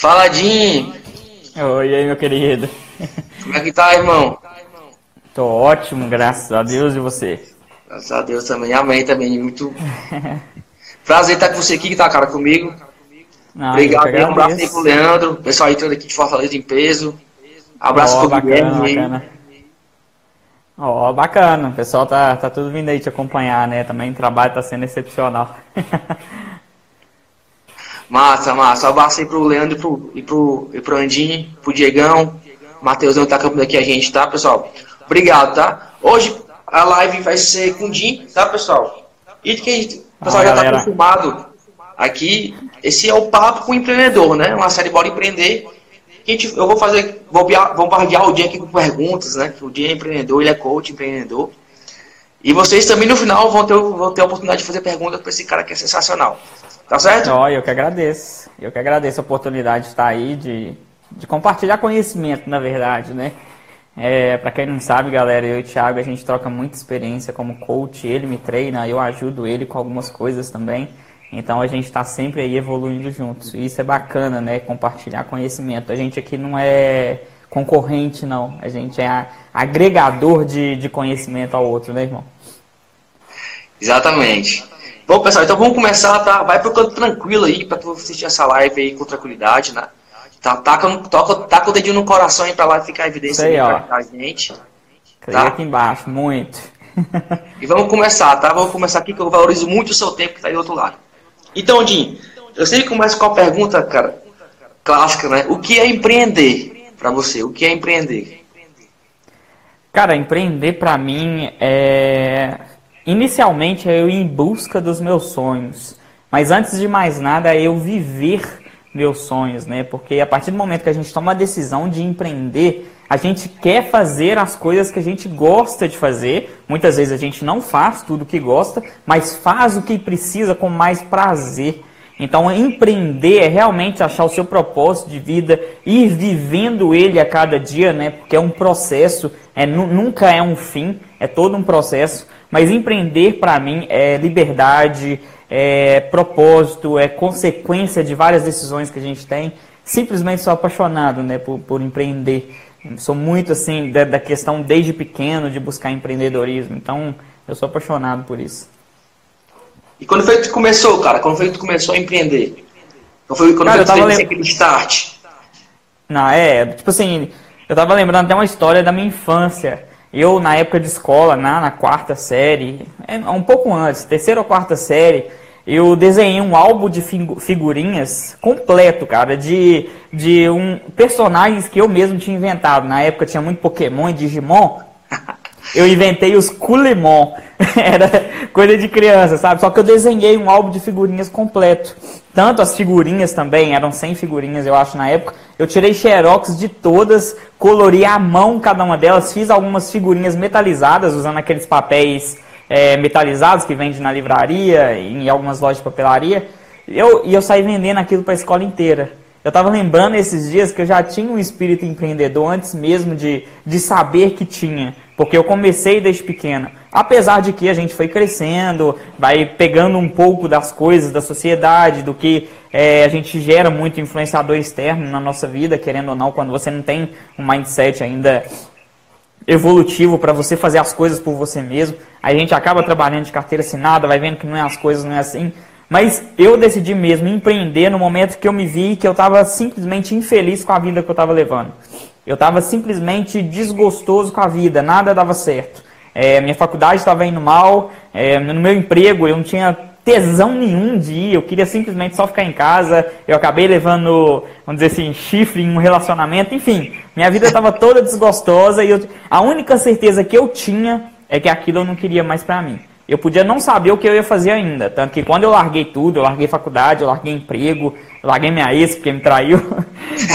Fala, Jim! Oi, aí, meu querido. Como é que tá, irmão? Tô ótimo, graças a Deus e você. Graças a Deus também. Amém também. Muito prazer estar com você aqui, que tá, cara, comigo. Ah, Obrigado, um abraço aí pro Leandro, pessoal entrando aqui de Fortaleza em peso. Abraço Ó, pro bacana, Guilherme. Ó, bacana. O pessoal tá, tá tudo vindo aí te acompanhar, né? Também o trabalho tá sendo excepcional. Massa, massa. Um abraço aí pro Leandro e pro, e pro, e pro Andinho, pro Diegão. Matheusão tá acompanhando aqui a gente, tá, pessoal? Obrigado, tá? Hoje a live vai ser com o Jim, tá, pessoal? E que a gente- o pessoal Ah, já tá galera. acostumado aqui. Esse é o Papo com o Empreendedor, né? Uma série Bora Empreender. Que gente, eu vou fazer, vou bombardear o dia aqui com perguntas, né? Que o dia é empreendedor, ele é coach, empreendedor. E vocês também no final vão ter, vão ter a oportunidade de fazer perguntas para esse cara que é sensacional. Tá certo? Ó, eu que agradeço. Eu que agradeço a oportunidade de estar aí, de, de compartilhar conhecimento, na verdade, né? É, para quem não sabe, galera, eu e o Thiago, a gente troca muita experiência como coach, ele me treina, eu ajudo ele com algumas coisas também. Então a gente está sempre aí evoluindo juntos. E isso é bacana, né? Compartilhar conhecimento. A gente aqui não é concorrente, não. A gente é agregador de, de conhecimento ao outro, né, irmão? Exatamente. Bom, pessoal, então vamos começar, tá? Vai pro canto tranquilo aí pra tu assistir essa live aí com tranquilidade, né? Tá, taca, toca, taca o dedinho no coração aí pra lá ficar a evidência aí, ó. pra gente. Tá. aqui embaixo, muito. E vamos começar, tá? Vamos começar aqui que eu valorizo muito o seu tempo que tá aí do outro lado. Então, Jim, eu sempre começo com a pergunta, cara, clássica, né? O que é empreender pra você? O que é empreender? Cara, empreender pra mim é. Inicialmente é eu ir em busca dos meus sonhos. Mas antes de mais nada é eu viver meus sonhos, né? Porque a partir do momento que a gente toma a decisão de empreender, a gente quer fazer as coisas que a gente gosta de fazer. Muitas vezes a gente não faz tudo o que gosta, mas faz o que precisa com mais prazer. Então, empreender é realmente achar o seu propósito de vida, ir vivendo ele a cada dia, né? Porque é um processo, é, nu- nunca é um fim, é todo um processo. Mas empreender, para mim, é liberdade, é propósito, é consequência de várias decisões que a gente tem. Simplesmente sou apaixonado, né, por, por empreender. Sou muito, assim, da, da questão desde pequeno de buscar empreendedorismo. Então, eu sou apaixonado por isso. E quando foi que tu começou, cara? Quando foi que tu começou a empreender? Quando foi, quando Cara, foi que eu tu tava teve lem- aquele start? Não, é, tipo assim, eu tava lembrando até uma história da minha infância. Eu, na época de escola, na, na quarta série, é, um pouco antes, terceira ou quarta série, eu desenhei um álbum de figu- figurinhas completo, cara, de, de um, personagens que eu mesmo tinha inventado. Na época tinha muito Pokémon e Digimon. Eu inventei os Culemon. Era coisa de criança, sabe? Só que eu desenhei um álbum de figurinhas completo. Tanto as figurinhas também, eram 100 figurinhas, eu acho, na época. Eu tirei xerox de todas, colori à mão cada uma delas, fiz algumas figurinhas metalizadas, usando aqueles papéis é, metalizados que vende na livraria, em algumas lojas de papelaria. Eu, e eu saí vendendo aquilo para a escola inteira. Eu estava lembrando esses dias que eu já tinha um espírito empreendedor antes mesmo de, de saber que tinha, porque eu comecei desde pequeno. Apesar de que a gente foi crescendo, vai pegando um pouco das coisas da sociedade, do que é, a gente gera muito influenciador externo na nossa vida, querendo ou não, quando você não tem um mindset ainda evolutivo para você fazer as coisas por você mesmo. A gente acaba trabalhando de carteira assinada, vai vendo que não é as coisas, não é assim. Mas eu decidi mesmo empreender no momento que eu me vi que eu estava simplesmente infeliz com a vida que eu estava levando. Eu estava simplesmente desgostoso com a vida, nada dava certo. É, minha faculdade estava indo mal, é, no meu emprego eu não tinha tesão nenhum de ir, eu queria simplesmente só ficar em casa. Eu acabei levando, vamos dizer assim, chifre em um relacionamento, enfim, minha vida estava toda desgostosa e eu, a única certeza que eu tinha é que aquilo eu não queria mais para mim. Eu podia não saber o que eu ia fazer ainda, tanto que quando eu larguei tudo, eu larguei faculdade, eu larguei emprego, eu larguei minha ex porque me traiu.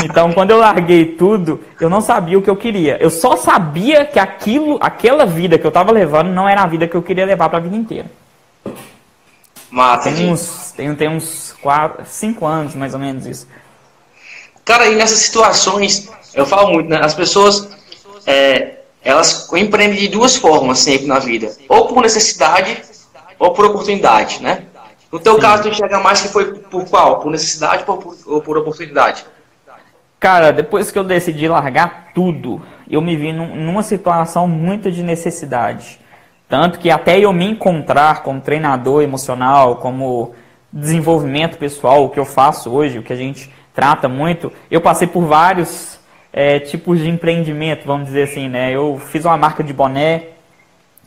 Então, quando eu larguei tudo, eu não sabia o que eu queria. Eu só sabia que aquilo, aquela vida que eu estava levando não era a vida que eu queria levar para a vida inteira. Mata, Tem uns, tem, tem uns quatro, cinco anos, mais ou menos isso. Cara, e nessas situações, eu falo muito, né? As pessoas, é, elas empreendem de duas formas sempre na vida. Ou por necessidade, ou por oportunidade, né? No teu caso, tu enxerga mais que foi por qual? Por necessidade ou por, ou por oportunidade? Cara, depois que eu decidi largar tudo, eu me vi num, numa situação muito de necessidade. Tanto que até eu me encontrar como treinador emocional, como desenvolvimento pessoal, o que eu faço hoje, o que a gente trata muito, eu passei por vários é, tipos de empreendimento, vamos dizer assim, né? Eu fiz uma marca de boné,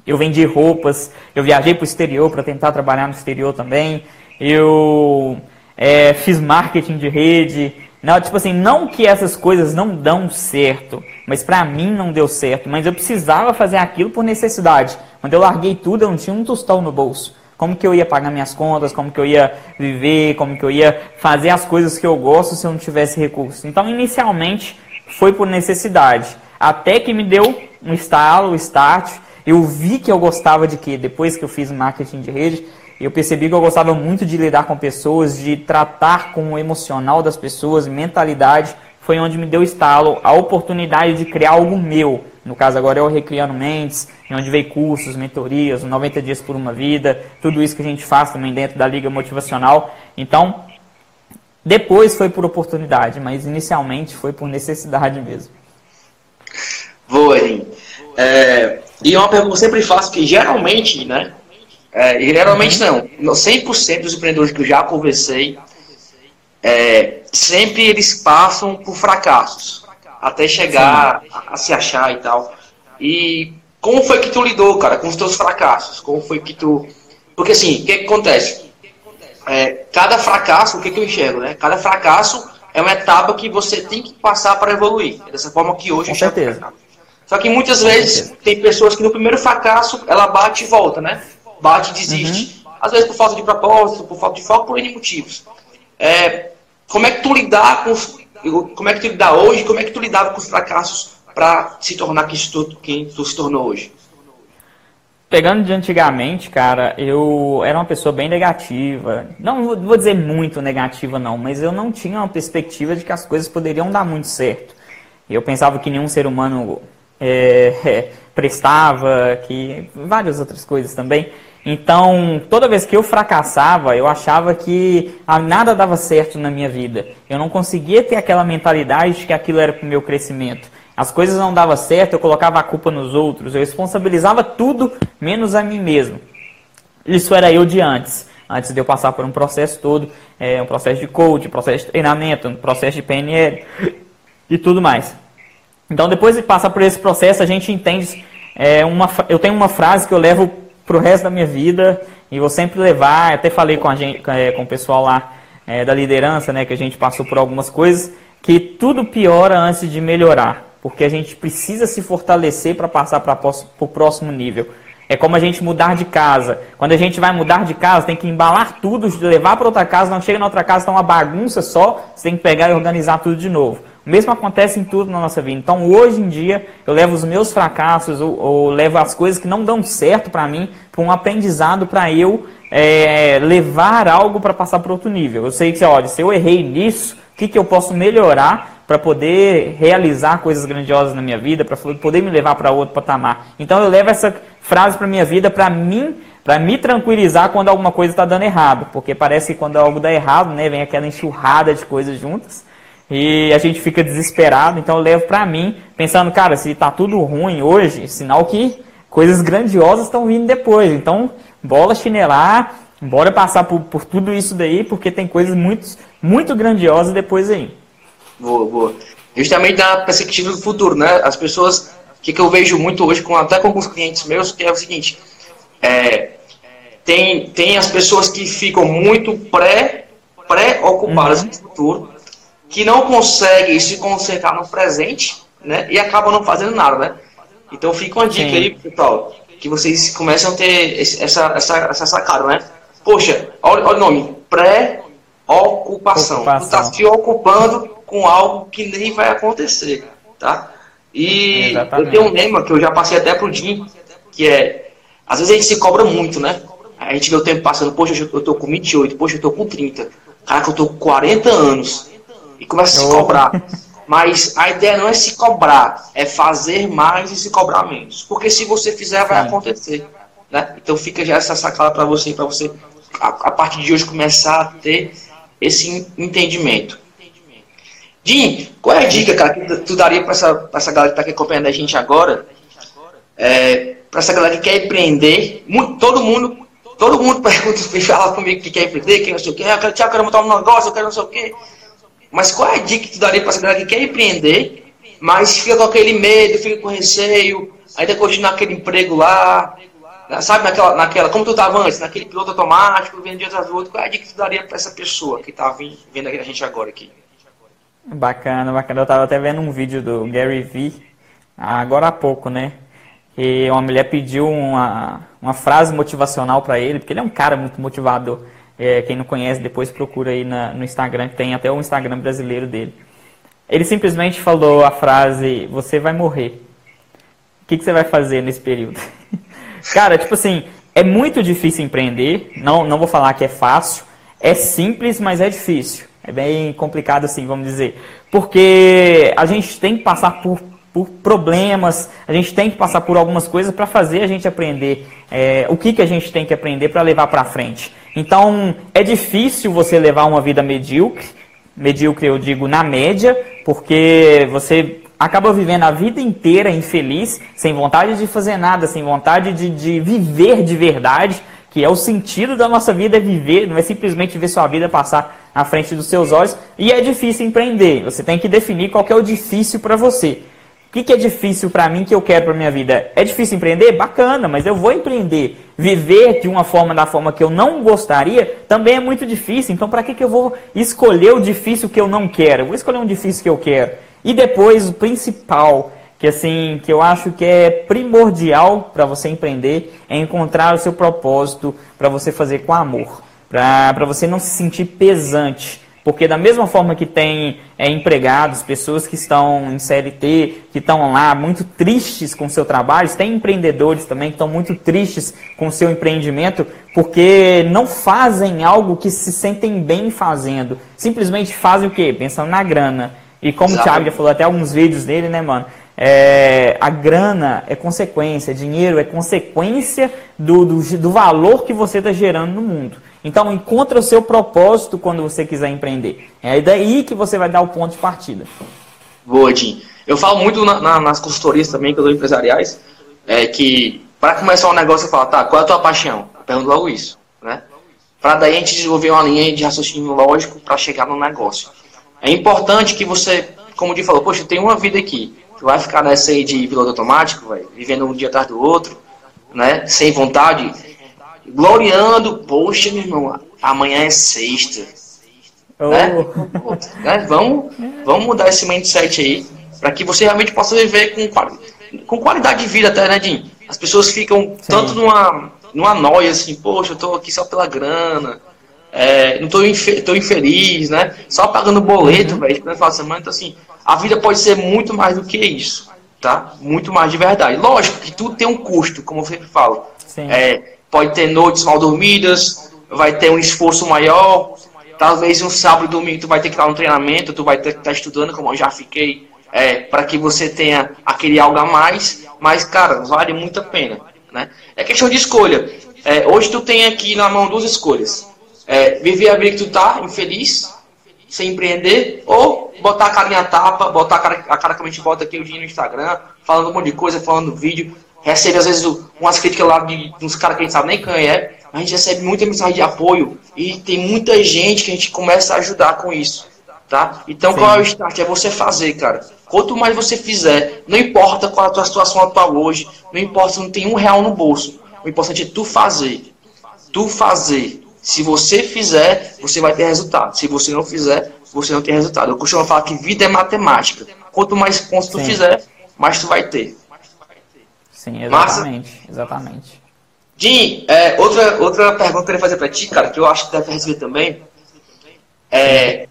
eu vendi roupas, eu viajei para o exterior para tentar trabalhar no exterior também, eu é, fiz marketing de rede. Não, tipo assim, não que essas coisas não dão certo, mas para mim não deu certo. Mas eu precisava fazer aquilo por necessidade. Quando eu larguei tudo, eu não tinha um tostão no bolso. Como que eu ia pagar minhas contas, como que eu ia viver, como que eu ia fazer as coisas que eu gosto se eu não tivesse recursos. Então, inicialmente, foi por necessidade. Até que me deu um estalo, um start. Eu vi que eu gostava de quê? Depois que eu fiz marketing de rede, eu percebi que eu gostava muito de lidar com pessoas, de tratar com o emocional das pessoas, mentalidade. Foi onde me deu estalo, a oportunidade de criar algo meu. No caso agora é o Recriando Mentes, onde veio cursos, mentorias, 90 dias por uma vida, tudo isso que a gente faz também dentro da Liga Motivacional. Então, depois foi por oportunidade, mas inicialmente foi por necessidade mesmo. Boa, é, E uma pergunta que eu sempre faço, que geralmente, né? É, geralmente não. 100% dos empreendedores que eu já conversei, é, sempre eles passam por fracassos. Até chegar a, a, se achar e tal. E como foi que tu lidou, cara, com os teus fracassos? Como foi que tu. Porque assim, o que, que acontece? É, cada fracasso, o que, que eu enxergo, né? Cada fracasso é uma etapa que você tem que passar para evoluir. É dessa forma que hoje Com certeza. Só que muitas vezes tem pessoas que no primeiro fracasso ela bate e volta, né? Bate e desiste. Uhum. Às vezes por falta de propósito, por falta de foco, por N motivos. É, como é que tu lidar com os, como é que tu lidar hoje, como é que tu lidava com os fracassos para se tornar quem tu, quem tu se tornou hoje? Pegando de antigamente, cara, eu era uma pessoa bem negativa. Não vou dizer muito negativa, não, mas eu não tinha uma perspectiva de que as coisas poderiam dar muito certo. Eu pensava que nenhum ser humano é, é, prestava, que várias outras coisas também. Então, toda vez que eu fracassava, eu achava que nada dava certo na minha vida. Eu não conseguia ter aquela mentalidade de que aquilo era para o meu crescimento. As coisas não davam certo, eu colocava a culpa nos outros, eu responsabilizava tudo menos a mim mesmo. Isso era eu de antes, antes de eu passar por um processo todo, é, um processo de coach, um processo de treinamento, um processo de PNL e tudo mais. Então, depois de passar por esse processo, a gente entende. É, uma, eu tenho uma frase que eu levo para o resto da minha vida e vou sempre levar. Até falei com, a gente, é, com o pessoal lá é, da liderança, né, que a gente passou por algumas coisas, que tudo piora antes de melhorar porque a gente precisa se fortalecer para passar para o próximo nível. É como a gente mudar de casa. Quando a gente vai mudar de casa, tem que embalar tudo, levar para outra casa, não chega na outra casa, está uma bagunça só, você tem que pegar e organizar tudo de novo. O mesmo acontece em tudo na nossa vida. Então, hoje em dia, eu levo os meus fracassos, ou, ou levo as coisas que não dão certo para mim, para um aprendizado para eu é, levar algo para passar para outro nível. Eu sei que, olha, se eu errei nisso, o que, que eu posso melhorar para poder realizar coisas grandiosas na minha vida, para poder me levar para outro patamar. Então eu levo essa frase para minha vida para mim, para me tranquilizar quando alguma coisa está dando errado, porque parece que quando algo dá errado, né, vem aquela enxurrada de coisas juntas e a gente fica desesperado. Então eu levo para mim, pensando, cara, se está tudo ruim hoje, sinal que coisas grandiosas estão vindo depois. Então, bola chinelar, bora passar por, por tudo isso daí, porque tem coisas muito, muito grandiosas depois aí. Boa, boa. Justamente da perspectiva do futuro, né? As pessoas, o que, que eu vejo muito hoje, com, até com alguns clientes meus, que é o seguinte, é, tem, tem as pessoas que ficam muito pré, pré-ocupadas uhum. no futuro, que não conseguem se concentrar no presente, né? E acabam não fazendo nada, né? Então fica uma dica Sim. aí, pessoal, que vocês começam a ter esse, essa, essa, essa sacada, né? Poxa, olha, olha o nome, pré-ocupação. Tu está se ocupando com algo que nem vai acontecer, tá? E Exatamente. eu tenho um lema que eu já passei até pro Jim, que é, às vezes a gente se cobra muito, né? A gente vê o tempo passando, poxa, eu tô com 28, poxa, eu tô com 30, caraca, eu tô com 40 anos, e começa a se cobrar. Mas a ideia não é se cobrar, é fazer mais e se cobrar menos. Porque se você fizer, vai Sim. acontecer. Né? Então fica já essa sacada para você, para você, a, a partir de hoje, começar a ter esse entendimento. Jim, qual é a dica, cara, que tu daria para essa, essa galera que tá aqui acompanhando a gente agora? É, para essa galera que quer empreender, muito, todo mundo, todo mundo pergunta, fala comigo que quer empreender, que não sei o quê, eu quero, eu quero montar um negócio, eu quero não sei o quê. Mas qual é a dica que tu daria para essa galera que quer empreender, mas fica com aquele medo, fica com receio, ainda continua aquele emprego lá, sabe, naquela, naquela como tu estava antes, naquele piloto automático, vendo do outro, qual é a dica que tu daria para essa pessoa que está vendo a gente agora aqui? Bacana, bacana. Eu estava até vendo um vídeo do Gary Vee, agora há pouco, né? E uma mulher pediu uma, uma frase motivacional para ele, porque ele é um cara muito motivador. É, quem não conhece, depois procura aí na, no Instagram, que tem até o Instagram brasileiro dele. Ele simplesmente falou a frase: Você vai morrer. O que, que você vai fazer nesse período? Cara, tipo assim, é muito difícil empreender. Não, não vou falar que é fácil. É simples, mas é difícil. É bem complicado assim, vamos dizer. Porque a gente tem que passar por, por problemas, a gente tem que passar por algumas coisas para fazer a gente aprender é, o que, que a gente tem que aprender para levar para frente. Então, é difícil você levar uma vida medíocre, medíocre eu digo na média, porque você acaba vivendo a vida inteira infeliz, sem vontade de fazer nada, sem vontade de, de viver de verdade, que é o sentido da nossa vida é viver, não é simplesmente ver sua vida passar na frente dos seus olhos. E é difícil empreender. Você tem que definir qual que é o difícil para você. O que, que é difícil para mim que eu quero para minha vida? É difícil empreender? Bacana, mas eu vou empreender. Viver de uma forma da forma que eu não gostaria também é muito difícil. Então, para que, que eu vou escolher o difícil que eu não quero? Eu vou escolher um difícil que eu quero. E depois, o principal, que assim, que eu acho que é primordial para você empreender, é encontrar o seu propósito para você fazer com amor, para você não se sentir pesante. Porque da mesma forma que tem é, empregados, pessoas que estão em CLT, que estão lá muito tristes com o seu trabalho, tem empreendedores também que estão muito tristes com o seu empreendimento, porque não fazem algo que se sentem bem fazendo. Simplesmente fazem o quê? Pensando na grana. E como Exato. o Thiago já falou até alguns vídeos dele, né, mano? É, a grana é consequência, dinheiro é consequência do, do, do valor que você está gerando no mundo. Então, encontra o seu propósito quando você quiser empreender. É daí que você vai dar o ponto de partida. Boa, Jim. Eu falo muito na, na, nas consultorias também, que eu dou empresariais, é que para começar um negócio, eu falo, tá, qual é a tua paixão? Eu pergunto logo isso, né? Para daí a gente desenvolver uma linha de raciocínio lógico para chegar no negócio. É importante que você, como o Di falou, poxa, tem uma vida aqui. Tu vai ficar nessa aí de piloto automático, véio, vivendo um dia atrás do outro, né? Sem vontade, gloriando, poxa, meu irmão, amanhã é sexta. Oh. Né? né? Vamos, vamos mudar esse mindset aí, para que você realmente possa viver com, com qualidade de vida até, né, Jim? As pessoas ficam Sim. tanto numa, numa noia, assim, poxa, eu tô aqui só pela grana, é, não tô, infe tô infeliz, né? Só pagando boleto, uhum. velho, final de semana. Então, assim, a vida pode ser muito mais do que isso, tá? Muito mais de verdade. Lógico que tudo tem um custo, como eu sempre falo. É, pode ter noites mal dormidas, vai ter um esforço maior. Talvez um sábado e domingo tu vai ter que estar no treinamento, tu vai ter que estar estudando, como eu já fiquei, é, para que você tenha aquele algo a mais. Mas, cara, vale muito a pena, né? É questão de escolha. É, hoje tu tem aqui na mão duas escolhas é, viver a vida que tu tá, infeliz, sem empreender, ou botar a carinha tapa, botar a cara, a cara que a gente bota aqui o dia no Instagram, falando um monte de coisa, falando vídeo, recebe às vezes umas críticas lá de, uns caras que a gente sabe nem quem é, a gente recebe muita mensagem de apoio e tem muita gente que a gente começa a ajudar com isso, tá? Então Sim. qual é o start? É você fazer, cara. Quanto mais você fizer, não importa qual é a tua situação atual hoje, não importa se não tem um real no bolso, o importante é tu fazer. Tu fazer. Se você fizer, você vai ter resultado. Se você não fizer, você não tem resultado. Eu costumo falar que vida é matemática. Quanto mais pontos tu fizer, mais tu vai ter. Sim, exatamente. Massa? Exatamente. Jim, é, outra, outra pergunta que eu queria fazer para ti, cara, que eu acho que deve receber também. É,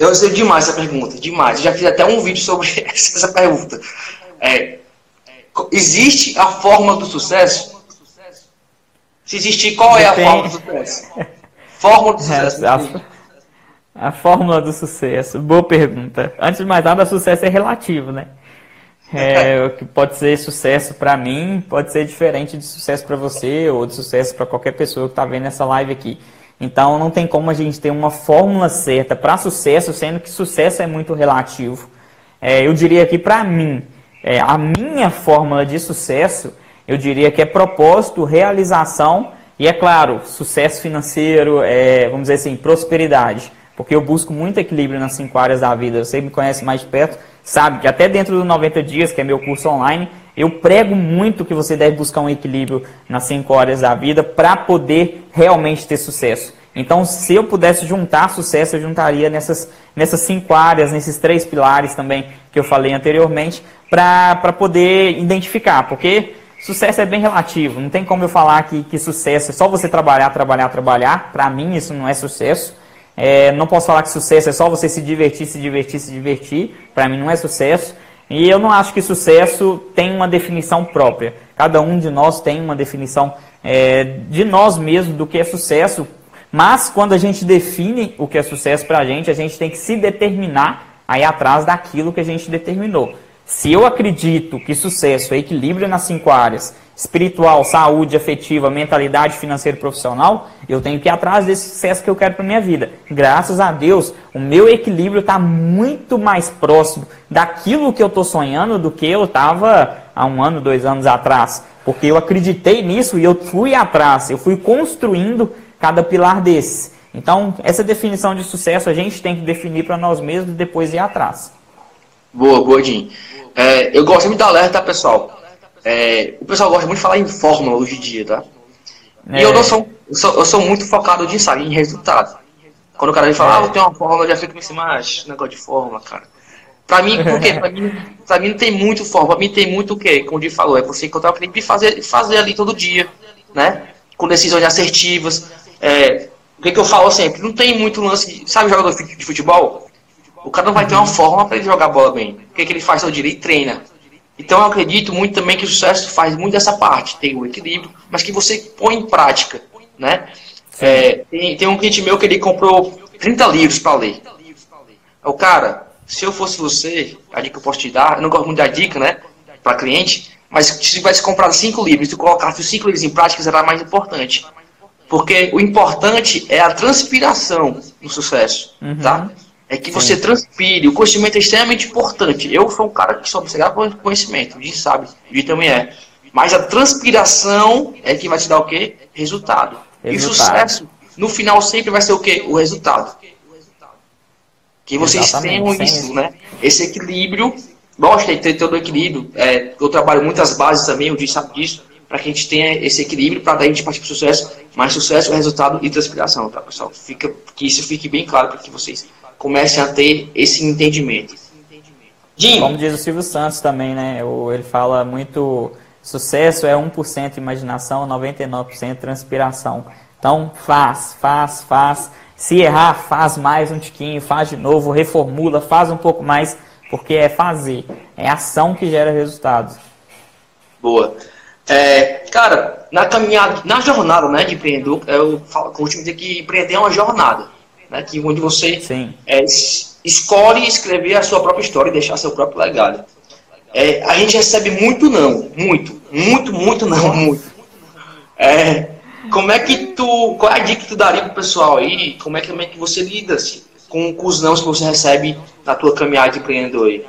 eu gostei demais essa pergunta, demais. Eu já fiz até um vídeo sobre essa pergunta. É, existe a forma do sucesso? Se existir, qual é a fórmula do sucesso? Fórmula do sucesso. A, a, fórmula do sucesso. Boa pergunta. Antes de mais nada, sucesso é relativo, né? É, o que pode ser sucesso para mim pode ser diferente de sucesso para você ou de sucesso para qualquer pessoa que está vendo essa live aqui. Então não tem como a gente ter uma fórmula certa para sucesso, sendo que sucesso é muito relativo. É, eu diria que para mim, é, a minha fórmula de sucesso, eu diria que é propósito, realização e, é claro, sucesso financeiro, é, vamos dizer assim, prosperidade. Porque eu busco muito equilíbrio nas cinco áreas da vida. Você me conhece mais de perto, sabe que até dentro dos 90 dias, que é meu curso online, eu prego muito que você deve buscar um equilíbrio nas cinco áreas da vida para poder realmente ter sucesso. Então, se eu pudesse juntar sucesso, eu juntaria nessas, nessas cinco áreas, nesses três pilares também que eu falei anteriormente, para poder identificar. Porque sucesso é bem relativo. Não tem como eu falar que, que sucesso é só você trabalhar, trabalhar, trabalhar. Para mim, isso não é sucesso. É, não posso falar que sucesso é só você se divertir, se divertir, se divertir. Para mim, não é sucesso. E eu não acho que sucesso tem uma definição própria. Cada um de nós tem uma definição é, de nós mesmos do que é sucesso. Mas quando a gente define o que é sucesso para a gente, a gente tem que se determinar aí atrás daquilo que a gente determinou. Se eu acredito que sucesso é equilíbrio nas cinco áreas, espiritual, saúde, afetiva, mentalidade financeira e profissional, eu tenho que ir atrás desse sucesso que eu quero para minha vida. Graças a Deus, o meu equilíbrio está muito mais próximo daquilo que eu estou sonhando do que eu estava há um ano, dois anos atrás. Porque eu acreditei nisso e eu fui atrás, eu fui construindo cada pilar desses. Então, essa definição de sucesso a gente tem que definir para nós mesmos e depois ir atrás. Boa, boa, Jim. É, eu gosto muito da alerta, pessoal? É, o pessoal gosta muito de falar em fórmula hoje em dia, tá? É. E eu não sou, eu sou, eu sou muito focado nisso, sabe, em resultado. Quando o cara vem falar, ah, eu tenho uma fórmula, eu já fico assim, mas negócio de fórmula, cara. Pra mim, por quê? Pra mim, pra mim não tem muito fórmula, pra mim tem muito o quê? Como o Di falou, é você encontrar o cliente e fazer, fazer ali todo dia, né? Com decisões assertivas. É, o que, que eu falo sempre? Não tem muito lance, sabe jogador de futebol? O cara não vai ter uma forma para ele jogar bola bem. O que, que ele faz todo dia? Ele treina. Então eu acredito muito também que o sucesso faz muito dessa parte, tem o equilíbrio, mas que você põe em prática, né? É, tem, tem, um cliente meu que ele comprou 30 livros para ler. O cara, se eu fosse você, a dica que eu posso te dar, eu não gosto muito da dica, né, para cliente, mas se tivesse comprado 5 livros e colocasse os 5 livros em prática, será mais importante. Porque o importante é a transpiração no sucesso, uhum. tá? É que você Sim. transpire. O conhecimento é extremamente importante. Eu sou um cara que só observa por conhecimento, o sabe, o também é. Mas a transpiração é que vai te dar o quê? Resultado. resultado. E o sucesso, no final, sempre vai ser o quê? O resultado. Que vocês Exatamente. tenham isso, né? Esse equilíbrio. Gosto de ter todo o equilíbrio. É, eu trabalho muitas bases também, o Di sabe disso, para que a gente tenha esse equilíbrio, para daí a gente partir para o sucesso. Mas sucesso é resultado e transpiração, tá, pessoal? Fica, que isso fique bem claro para que vocês comecem a ter esse entendimento. Jim. Como diz o Silvio Santos também, né? Ele fala muito sucesso é 1% imaginação, 99% transpiração. Então faz, faz, faz. Se errar, faz mais um tiquinho, faz de novo, reformula, faz um pouco mais, porque é fazer, é ação que gera resultados. Boa. É, cara, na caminhada, na jornada né, de empreendedor, eu falo, costumo dizer que empreender é uma jornada né, que onde você é, escolhe escrever a sua própria história e deixar seu próprio legado. É, a gente recebe muito não, muito, muito, muito não, muito. É, como é que tu, qual é a dica que tu daria pro pessoal aí? Como é que, como é que você lida assim, com, com os não que você recebe na tua caminhada de empreendedor aí?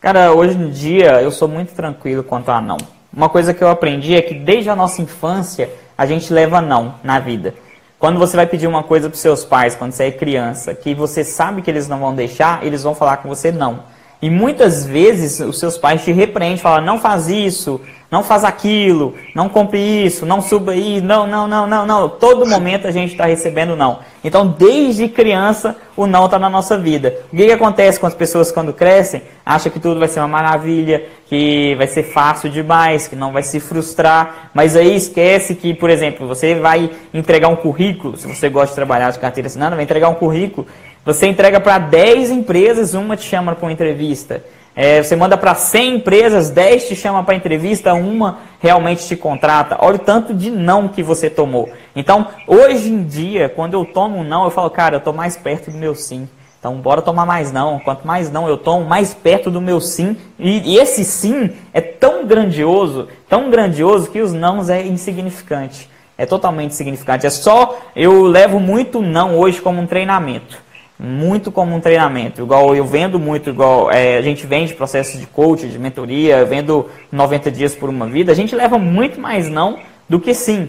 Cara, hoje em dia eu sou muito tranquilo quanto a não. Uma coisa que eu aprendi é que desde a nossa infância a gente leva não na vida. Quando você vai pedir uma coisa para seus pais, quando você é criança, que você sabe que eles não vão deixar, eles vão falar com você não. E muitas vezes os seus pais te repreendem, falam, não faz isso, não faz aquilo, não compre isso, não suba aí, não, não, não, não, não. Todo momento a gente está recebendo não. Então, desde criança, o não está na nossa vida. O que, que acontece com as pessoas quando crescem? Acham que tudo vai ser uma maravilha, que vai ser fácil demais, que não vai se frustrar, mas aí esquece que, por exemplo, você vai entregar um currículo, se você gosta de trabalhar de carteira assinada, vai entregar um currículo, você entrega para 10 empresas, uma te chama para uma entrevista. É, você manda para 100 empresas, 10 te chamam para entrevista, uma realmente te contrata. Olha o tanto de não que você tomou. Então, hoje em dia, quando eu tomo um não, eu falo, cara, eu estou mais perto do meu sim. Então, bora tomar mais não. Quanto mais não eu tomo, mais perto do meu sim. E, e esse sim é tão grandioso, tão grandioso, que os nãos é insignificante. é totalmente significante. É só, eu levo muito não hoje como um treinamento. Muito como um treinamento. Igual eu vendo muito, igual é, a gente vende processos de coaching, de mentoria, vendo 90 dias por uma vida, a gente leva muito mais não do que sim.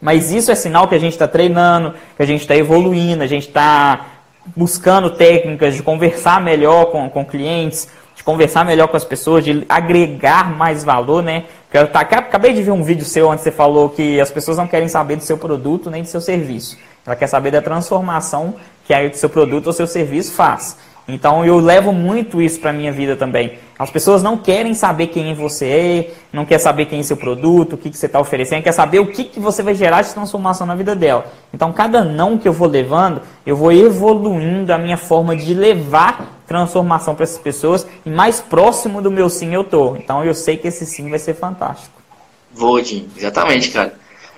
Mas isso é sinal que a gente está treinando, que a gente está evoluindo, a gente está buscando técnicas de conversar melhor com, com clientes, de conversar melhor com as pessoas, de agregar mais valor, né? Eu tá, acabei de ver um vídeo seu onde você falou que as pessoas não querem saber do seu produto nem do seu serviço. Ela quer saber da transformação que o seu produto ou seu serviço faz. Então eu levo muito isso para minha vida também. As pessoas não querem saber quem você é, não quer saber quem é seu produto, o que, que você está oferecendo, quer saber o que, que você vai gerar de transformação na vida dela. Então cada não que eu vou levando, eu vou evoluindo a minha forma de levar transformação para essas pessoas e mais próximo do meu sim eu tô. Então eu sei que esse sim vai ser fantástico. Vou, Jim. Exatamente, cara.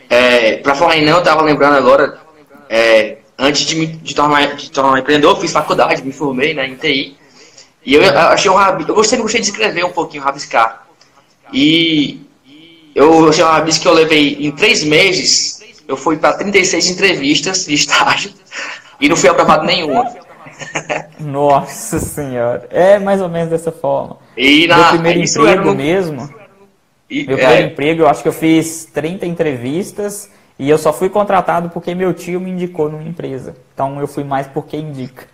É, para falar em não, eu tava lembrando agora, é, antes de me de tornar, de tornar empreendedor, fiz faculdade, me formei né, em TI. E eu, eu achei um rabisco, eu gostei, gostei de escrever um pouquinho, rabiscar. E eu achei um rabisco que eu levei em três meses, eu fui para 36 entrevistas de estágio e não fui aprovado nenhuma. Nossa senhora, é mais ou menos dessa forma. E na, Meu primeiro emprego mesmo, e, meu primeiro é, emprego, eu acho que eu fiz 30 entrevistas e eu só fui contratado porque meu tio me indicou numa empresa. Então eu fui mais porque indica.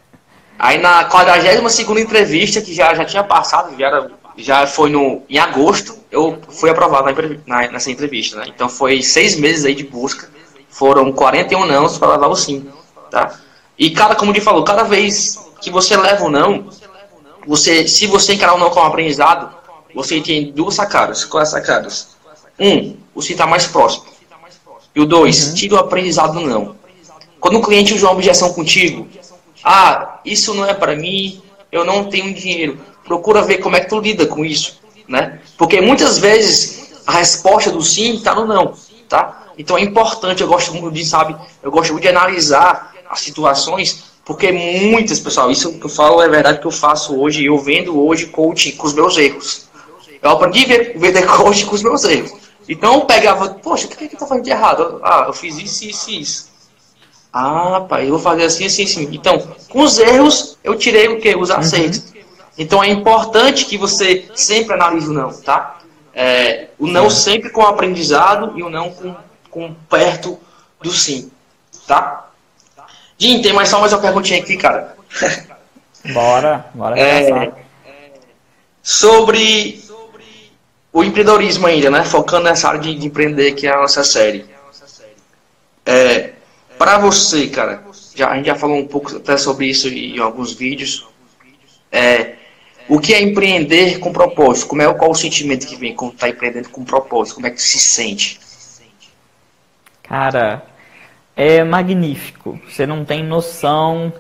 Aí na 42 entrevista, que já, já tinha passado, já, era, já foi no, em agosto, eu fui aprovado na, nessa entrevista. Né? Então foi seis meses aí de busca, foram 41 não para levar o sim. Tá? E cada, como ele falou, cada vez que você leva o não, você, se você encarar o não como aprendizado, você tem duas sacadas. Quais sacadas? Um, o sim está mais próximo. E o dois, uhum. tira o aprendizado não. Quando o cliente usa uma objeção contigo, ah, isso não é para mim, eu não tenho dinheiro. Procura ver como é que tu lida com isso, né? Porque muitas vezes a resposta do sim está no não, tá? Então é importante, eu gosto muito de, sabe, eu gosto muito de analisar as situações, porque muitas, pessoal, isso que eu falo é verdade que eu faço hoje, eu vendo hoje coaching com os meus erros. Eu aprendi a vender coaching com os meus erros. Então eu pegava, poxa, o que é que tá fazendo de errado? Ah, eu fiz isso, isso e isso. Ah, pai, eu vou fazer assim, assim, assim. Então, com os erros, eu tirei o que? Os acertos. Uhum. Então é importante que você sempre analise o não, tá? É, o não sempre com aprendizado e o não com, com perto do sim, tá? Jim, tem mais só mais uma perguntinha aqui, cara. Bora, bora é, Sobre o empreendedorismo ainda, né? Focando nessa área de, de empreender que é a nossa série. É, para você, cara, já, a gente já falou um pouco até sobre isso em alguns vídeos. É, o que é empreender com propósito? Como é, qual o sentimento que vem quando está empreendendo com propósito? Como é que se sente? Cara, é magnífico. Você não tem noção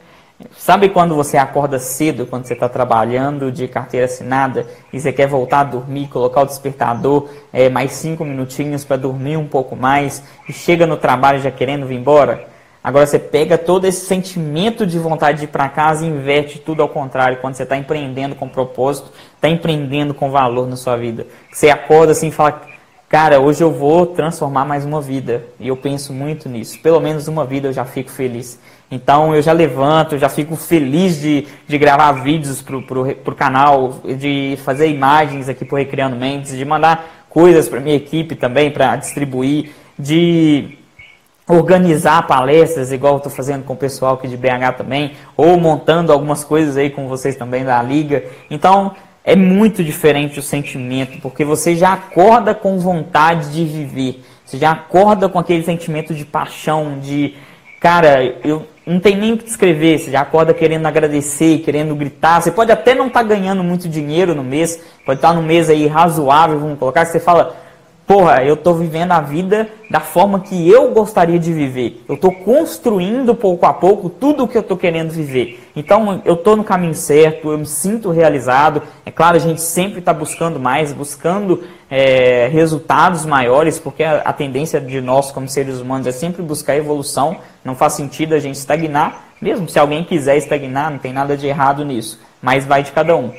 Sabe quando você acorda cedo, quando você está trabalhando de carteira assinada e você quer voltar a dormir, colocar o despertador é, mais cinco minutinhos para dormir um pouco mais e chega no trabalho já querendo vir embora? Agora você pega todo esse sentimento de vontade de ir para casa e inverte tudo ao contrário, quando você está empreendendo com propósito, está empreendendo com valor na sua vida. Você acorda assim e fala, cara, hoje eu vou transformar mais uma vida. E eu penso muito nisso. Pelo menos uma vida eu já fico feliz. Então eu já levanto, já fico feliz de, de gravar vídeos pro, pro canal, de fazer imagens aqui pro Recriando Mentes, de mandar coisas para minha equipe também para distribuir, de organizar palestras, igual estou fazendo com o pessoal aqui de BH também, ou montando algumas coisas aí com vocês também da Liga. Então é muito diferente o sentimento, porque você já acorda com vontade de viver, você já acorda com aquele sentimento de paixão, de cara, eu não tem nem o que descrever, você já acorda querendo agradecer, querendo gritar. Você pode até não estar tá ganhando muito dinheiro no mês, pode estar tá no mês aí razoável, vamos colocar, que você fala, porra, eu estou vivendo a vida da forma que eu gostaria de viver. Eu estou construindo pouco a pouco tudo o que eu estou querendo viver. Então eu estou no caminho certo, eu me sinto realizado. É claro, a gente sempre está buscando mais, buscando é, resultados maiores, porque a, a, tendência de nós, como seres humanos, é sempre buscar evolução. Não faz sentido a gente estagnar, mesmo se alguém quiser estagnar, não tem nada de errado nisso, mas vai de cada um.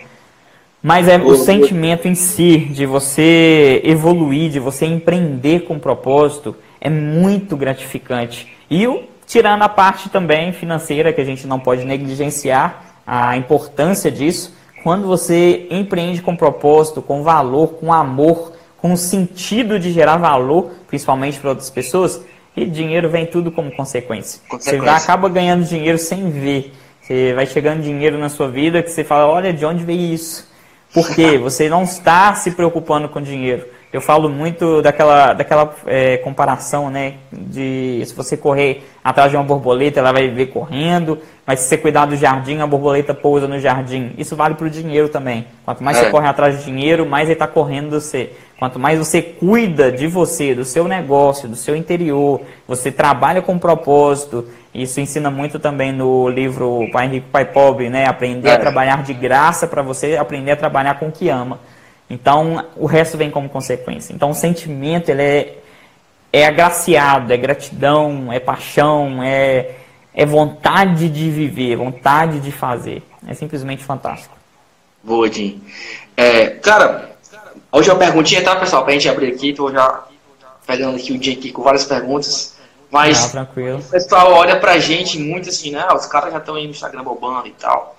Mas é o sentimento em si de você evoluir, de você empreender com propósito, é muito gratificante. E o, tirando a parte também financeira, que a gente não pode negligenciar a importância disso, quando você empreende com propósito, com valor, com amor, com sentido de gerar valor, principalmente para outras pessoas, e dinheiro vem tudo como consequência. consequência. Você acaba ganhando dinheiro sem ver. Você vai chegando dinheiro na sua vida que você fala, olha de onde veio isso. Porque você não está se preocupando com dinheiro. Eu falo muito daquela, daquela é, comparação, né? De se você correr atrás de uma borboleta, ela vai viver correndo, mas se você cuidar do jardim, a borboleta pousa no jardim. Isso vale para o dinheiro também. Quanto mais é. você corre atrás de dinheiro, mais ele está correndo de você. Quanto mais você cuida de você, do seu negócio, do seu interior, você trabalha com propósito. Isso ensina muito também no livro Pai Rico, Pai Pobre, né? Aprender é. a trabalhar de graça para você aprender a trabalhar com o que ama. Então, o resto vem como consequência. Então, o sentimento ele é, é agraciado, é gratidão, é paixão, é, é vontade de viver, vontade de fazer. É simplesmente fantástico. Boa, Jim. É, cara, hoje é uma perguntinha, tá, pessoal? Pra gente abrir aqui, tô já pegando aqui o dia aqui com várias perguntas. Mas ah, tranquilo. o pessoal olha pra gente muito assim, né? Os caras já estão aí no Instagram bobando e tal.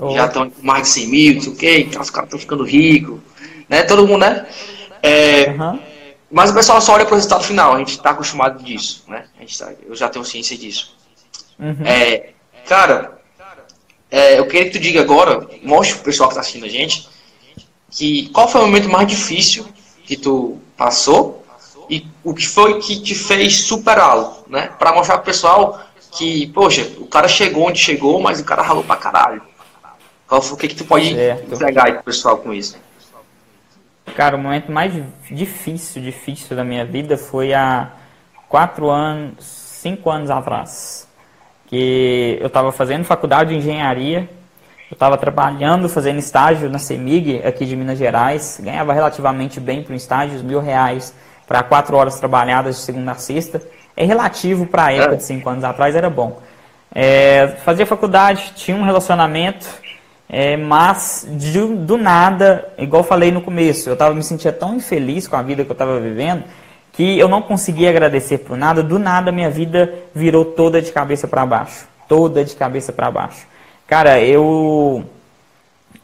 Oh. Já estão com mais de 100 mil, não sei o quê, os caras estão ficando ricos né? Todo mundo, né? É, uhum. Mas o pessoal só olha para o resultado final, a gente está acostumado disso, né? A gente tá, eu já tenho ciência disso. Uhum. É, cara, é, eu queria que tu diga agora, mostre pro pessoal que está assistindo a gente, que qual foi o momento mais difícil que tu passou e o que foi que te fez superá-lo, né? Para mostrar pro pessoal que, poxa, o cara chegou onde chegou, mas o cara ralou pra caralho. Qual foi, o que, que tu pode certo. entregar aí pro pessoal com isso? Cara, o momento mais difícil, difícil da minha vida foi há quatro anos, cinco anos atrás. Que eu estava fazendo faculdade de engenharia, eu estava trabalhando, fazendo estágio na CEMIG, aqui de Minas Gerais, ganhava relativamente bem para um estágio, mil reais para quatro horas trabalhadas de segunda a sexta. É relativo para a época de cinco anos atrás, era bom. É, fazia faculdade, tinha um relacionamento, é, mas de, do nada, igual falei no começo, eu tava me sentia tão infeliz com a vida que eu estava vivendo que eu não conseguia agradecer por nada. Do nada minha vida virou toda de cabeça para baixo, toda de cabeça para baixo. Cara, eu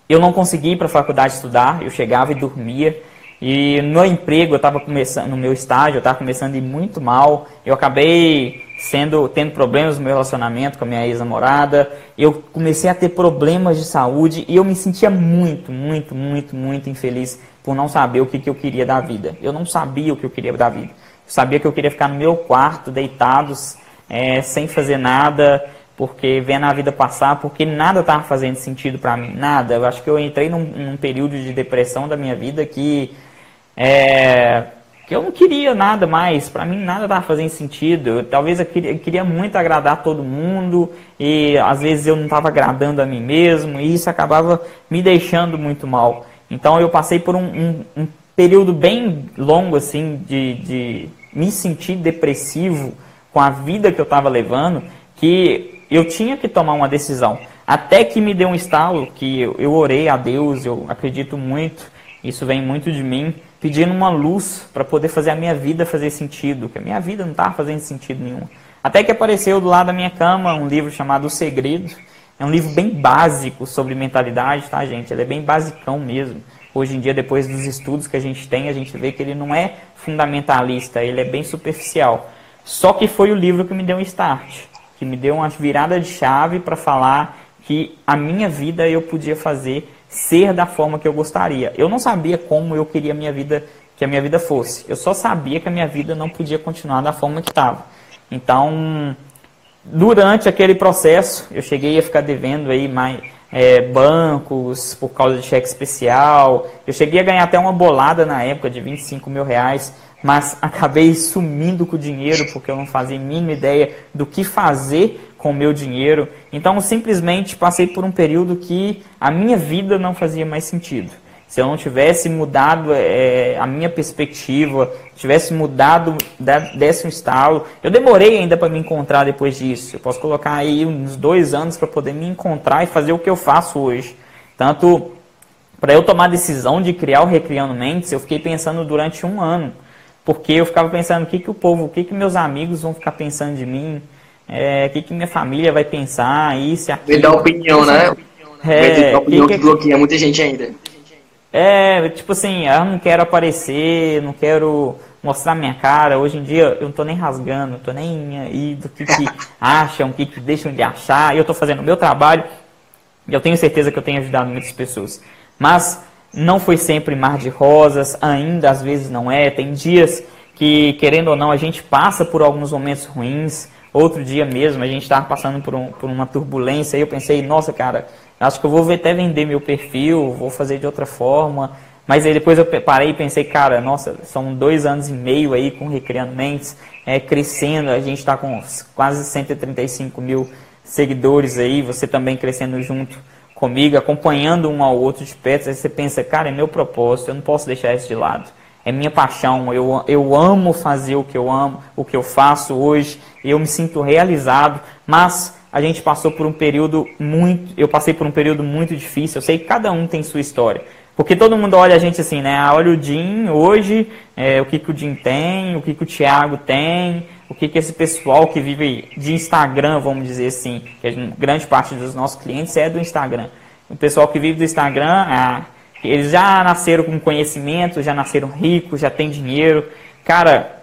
eu não conseguia ir para a faculdade estudar, eu chegava e dormia. E no emprego eu estava começando, no meu estágio, eu estava começando a ir muito mal. Eu acabei sendo tendo problemas no meu relacionamento com a minha ex-namorada. Eu comecei a ter problemas de saúde e eu me sentia muito, muito, muito, muito infeliz por não saber o que, que eu queria da vida. Eu não sabia o que eu queria da vida. Eu sabia que eu queria ficar no meu quarto, deitados, é, sem fazer nada, porque vendo a vida passar, porque nada estava fazendo sentido para mim, nada. Eu acho que eu entrei num, num período de depressão da minha vida que é, que eu não queria nada mais, para mim nada estava fazendo sentido. Eu, talvez eu queria, eu queria, muito agradar todo mundo e às vezes eu não estava agradando a mim mesmo e isso acabava me deixando muito mal. Então eu passei por um, um, um período bem longo assim de, de me sentir depressivo com a vida que eu estava levando, que eu tinha que tomar uma decisão. Até que me deu um estalo, que eu, eu orei a Deus, eu acredito muito, isso vem muito de mim pedindo uma luz para poder fazer a minha vida fazer sentido, que a minha vida não estava fazendo sentido nenhum. Até que apareceu do lado da minha cama um livro chamado O Segredo. É um livro bem básico sobre mentalidade, tá, gente? Ele é bem basicão mesmo. Hoje em dia, depois dos estudos que a gente tem, a gente vê que ele não é fundamentalista, ele é bem superficial. Só que foi o livro que me deu um start, que me deu uma virada de chave para falar que a minha vida eu podia fazer ser da forma que eu gostaria. Eu não sabia como eu queria minha vida, que a minha vida fosse. Eu só sabia que a minha vida não podia continuar da forma que estava. Então, durante aquele processo, eu cheguei a ficar devendo aí mais é, bancos por causa de cheque especial. Eu cheguei a ganhar até uma bolada na época de 25 mil reais, mas acabei sumindo com o dinheiro porque eu não fazia a mínima ideia do que fazer com o meu dinheiro. Então, simplesmente passei por um período que a minha vida não fazia mais sentido. Se eu não tivesse mudado é, a minha perspectiva, tivesse mudado, desse um estalo. Eu demorei ainda para me encontrar depois disso. Eu posso colocar aí uns dois anos para poder me encontrar e fazer o que eu faço hoje. Tanto para eu tomar a decisão de criar o Recriando Mentes, eu fiquei pensando durante um ano porque eu ficava pensando o que, que o povo, o que, que meus amigos vão ficar pensando de mim, é, o que, que minha família vai pensar, isso e aquilo. dar opinião, né? É, opinião que, que, que bloqueia muita gente ainda. É, tipo assim, eu não quero aparecer, não quero mostrar minha cara. Hoje em dia eu não tô nem rasgando, não tô nem aí do que, que acham, o que, que deixam de achar. Eu tô fazendo o meu trabalho e eu tenho certeza que eu tenho ajudado muitas pessoas. Mas não foi sempre mar de rosas, ainda às vezes não é. Tem dias que, querendo ou não, a gente passa por alguns momentos ruins. Outro dia mesmo, a gente estava passando por, um, por uma turbulência e eu pensei, nossa, cara, acho que eu vou até vender meu perfil, vou fazer de outra forma. Mas aí depois eu parei e pensei, cara, nossa, são dois anos e meio aí com Recriando Mentes, é, crescendo, a gente está com quase 135 mil seguidores aí, você também crescendo junto comigo, acompanhando um ao outro de perto, aí você pensa, cara, é meu propósito, eu não posso deixar isso de lado. É minha paixão, eu, eu amo fazer o que eu amo, o que eu faço hoje, eu me sinto realizado, mas a gente passou por um período muito, eu passei por um período muito difícil, eu sei que cada um tem sua história, porque todo mundo olha a gente assim, né? Ah, olha o Jim hoje, é, o que, que o Jim tem, o que, que o Thiago tem, o que, que esse pessoal que vive de Instagram, vamos dizer assim, que grande parte dos nossos clientes é do Instagram. O pessoal que vive do Instagram, ah, eles já nasceram com conhecimento, já nasceram ricos, já tem dinheiro. Cara,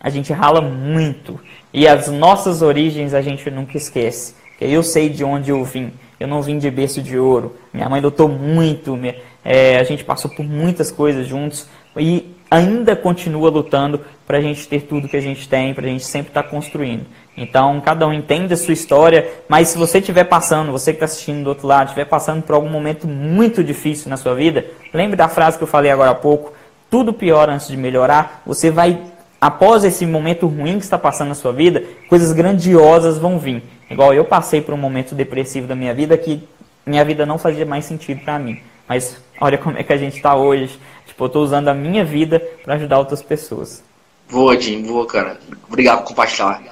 a gente rala muito. E as nossas origens a gente nunca esquece. Eu sei de onde eu vim. Eu não vim de berço de ouro. Minha mãe lutou muito. É, a gente passou por muitas coisas juntos e ainda continua lutando para a gente ter tudo que a gente tem, para a gente sempre estar tá construindo. Então, cada um entende a sua história, mas se você estiver passando, você que está assistindo do outro lado, estiver passando por algum momento muito difícil na sua vida, lembre da frase que eu falei agora há pouco: tudo pior antes de melhorar. Você vai, após esse momento ruim que está passando na sua vida, coisas grandiosas vão vir. Igual eu passei por um momento depressivo da minha vida que minha vida não fazia mais sentido para mim. Mas olha como é que a gente está hoje. Tipo, eu estou usando a minha vida para ajudar outras pessoas. Boa, Jim, boa, cara. Obrigado por compartilhar.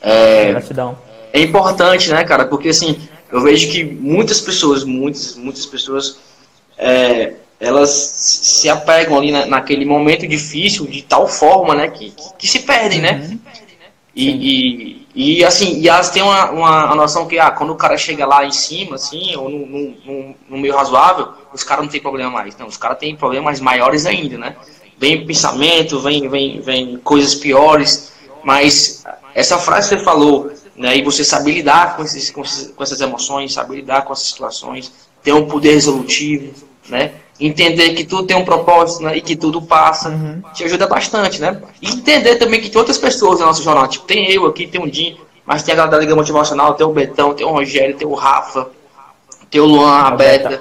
É, Gratidão. É importante, né, cara? Porque assim, eu vejo que muitas pessoas, muitas, muitas pessoas, é, elas se apegam ali na, naquele momento difícil de tal forma, né, que, que, que se perdem, né? uhum. E, e, e, assim, e elas têm uma, uma, noção que, ah, quando o cara chega lá em cima, assim, ou no, no, no meio razoável, os caras não tem problema mais. Não, os caras têm problemas maiores ainda, né? Vem pensamento, vem, vem, vem coisas piores, mas essa frase que você falou, né, e você saber lidar com, esses, com essas emoções, saber lidar com essas situações, ter um poder resolutivo, né? Entender que tudo tem um propósito né, e que tudo passa, uhum. te ajuda bastante, né? E entender também que tem outras pessoas no nosso jornal, tipo, tem eu aqui, tem o Jim, mas tem a galera da Liga Motivacional, tem o Betão, tem o Rogério, tem o Rafa, tem o Luan, a Beta,